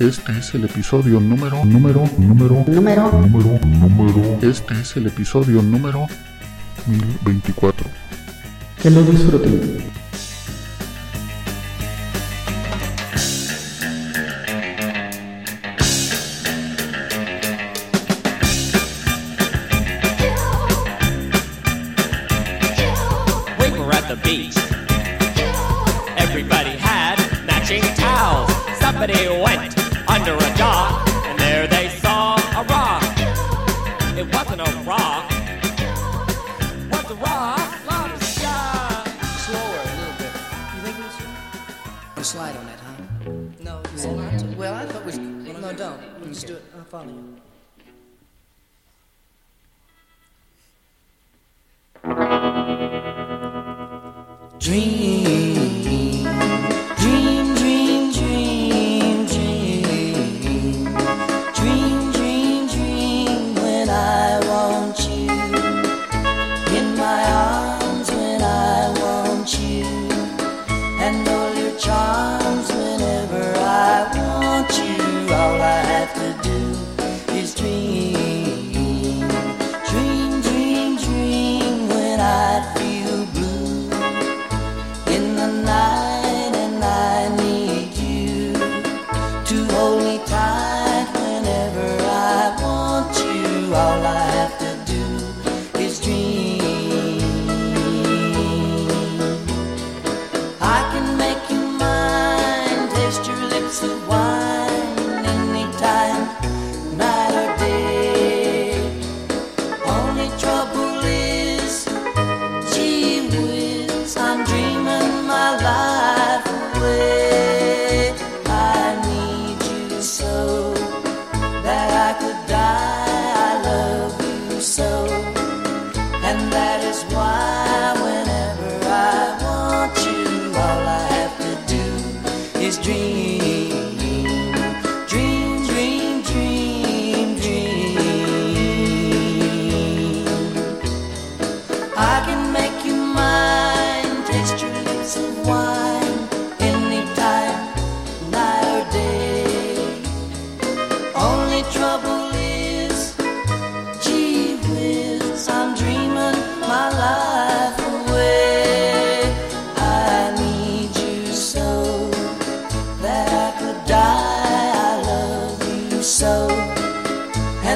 Este es el episodio número, número, número, número, número, número. Este es el episodio número 1024. Que lo disfruten. Portfolio. Dream.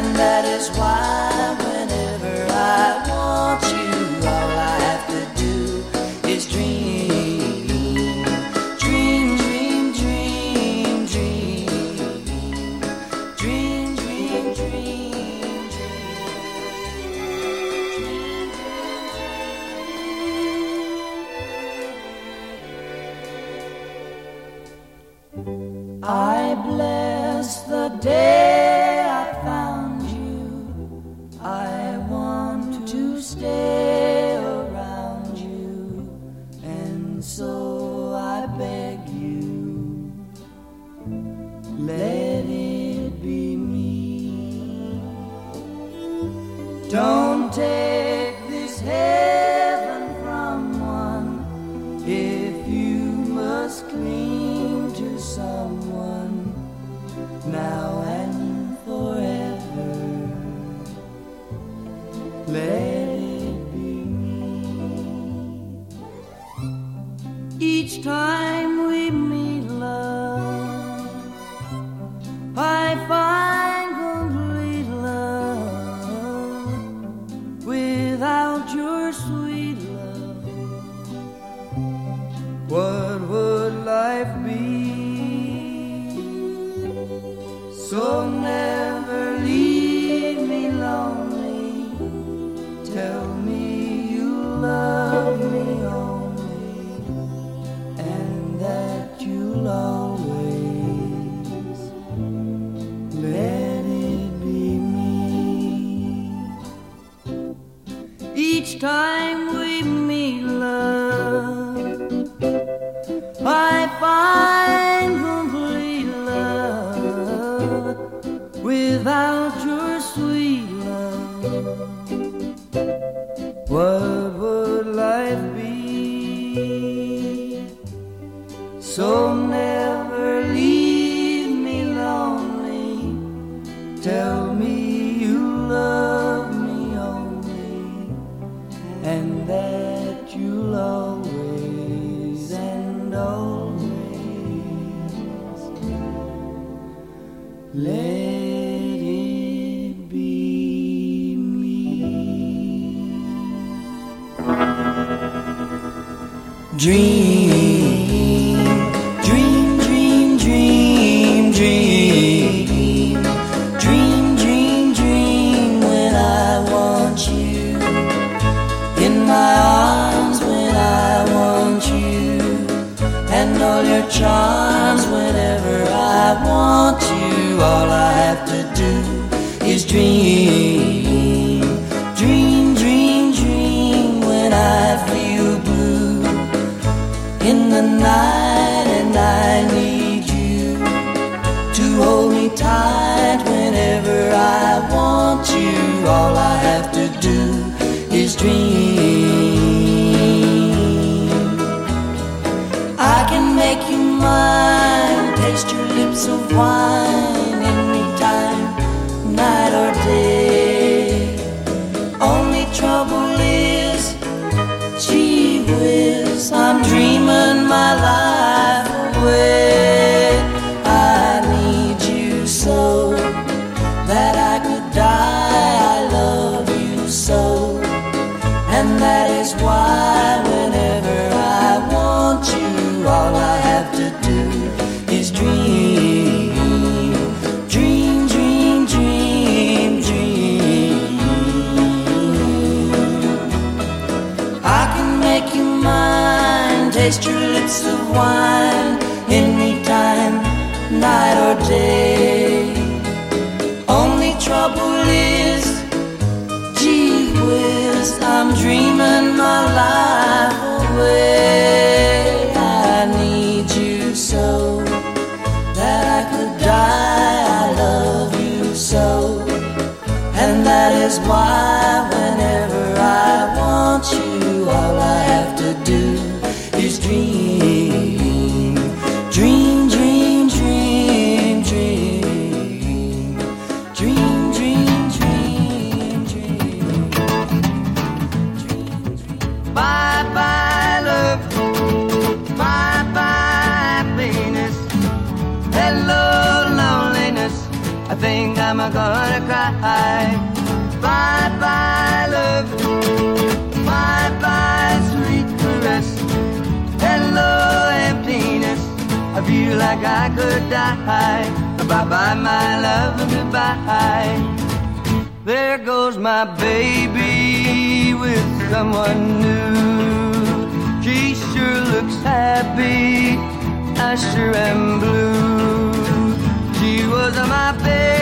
and that is why. Time we meet love, I find complete love without your Dream, dream, dream, dream, dream, dream, dream, when I want you in my arms when I want you, and all your charms whenever I want you. All I have to do is dream, I want you. All I have to do is dream. I can make you mine, taste your lips of wine wine anytime, night or day. Only trouble is, gee whiz, I'm dreaming my life away. I need you so that I could die. I love you so. And that is why think I'm gonna cry. Bye bye, love. Bye bye, sweet caress. Hello, emptiness. I feel like I could die. Bye bye, my love, goodbye. There goes my baby with someone new. She sure looks happy. I sure am blue. She was my baby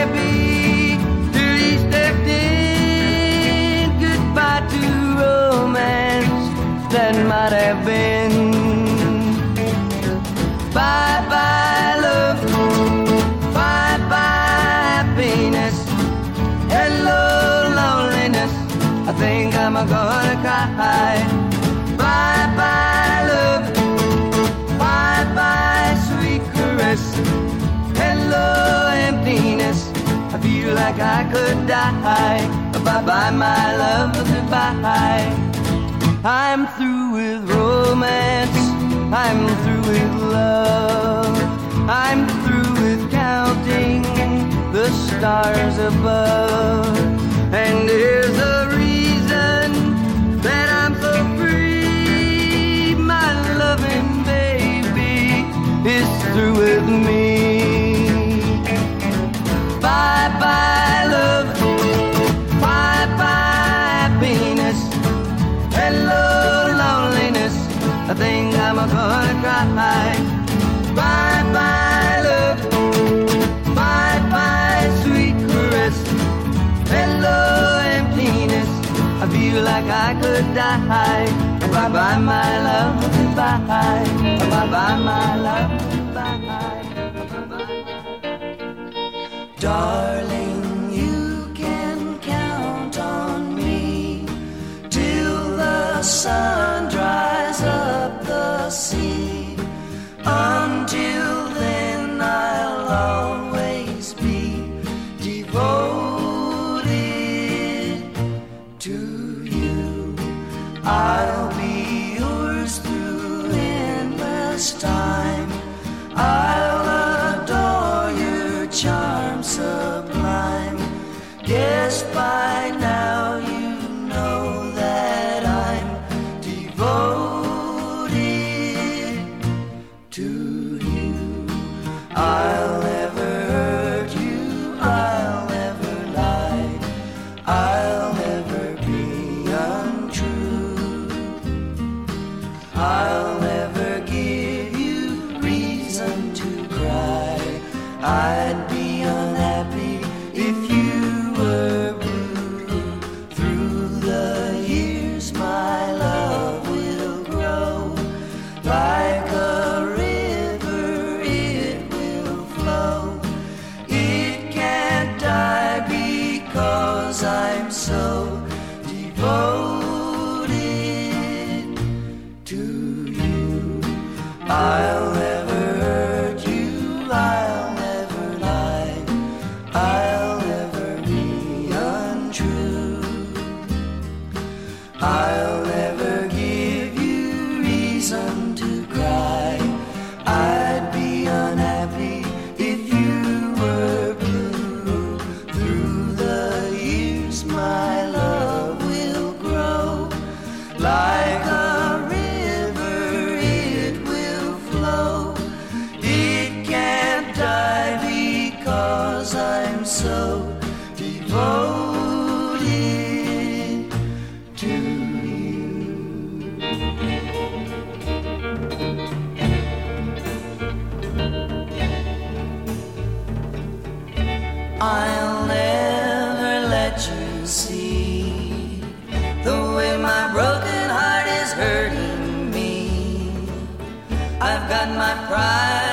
feel like I could die. Bye bye, my love, goodbye. I'm through with romance. I'm through with love. I'm through with counting the stars above. And there's a reason that I'm so free. My loving baby is through with me. I could die. Bye bye, my love, goodbye. Bye bye, my love, goodbye. Darling, I'd be so devoted to you. I'll never let you see the way my broken heart is hurting me. I've got my pride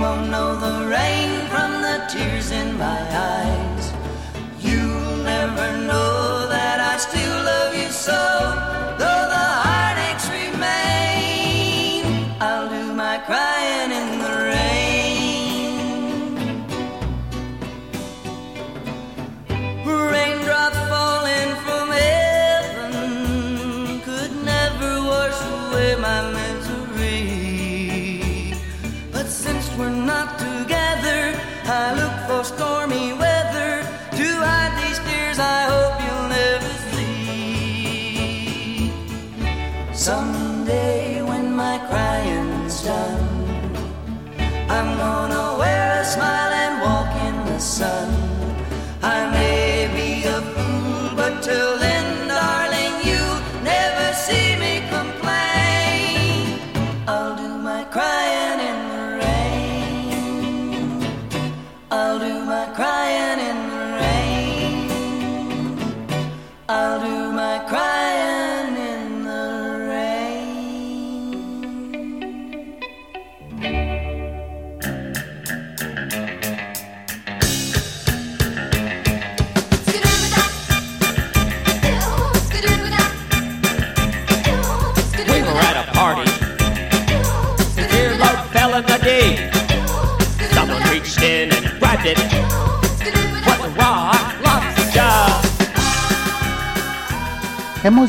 won't know the rain from the tears in my eyes. You'll never know that I still love you so, though the heartaches remain. I'll do my crying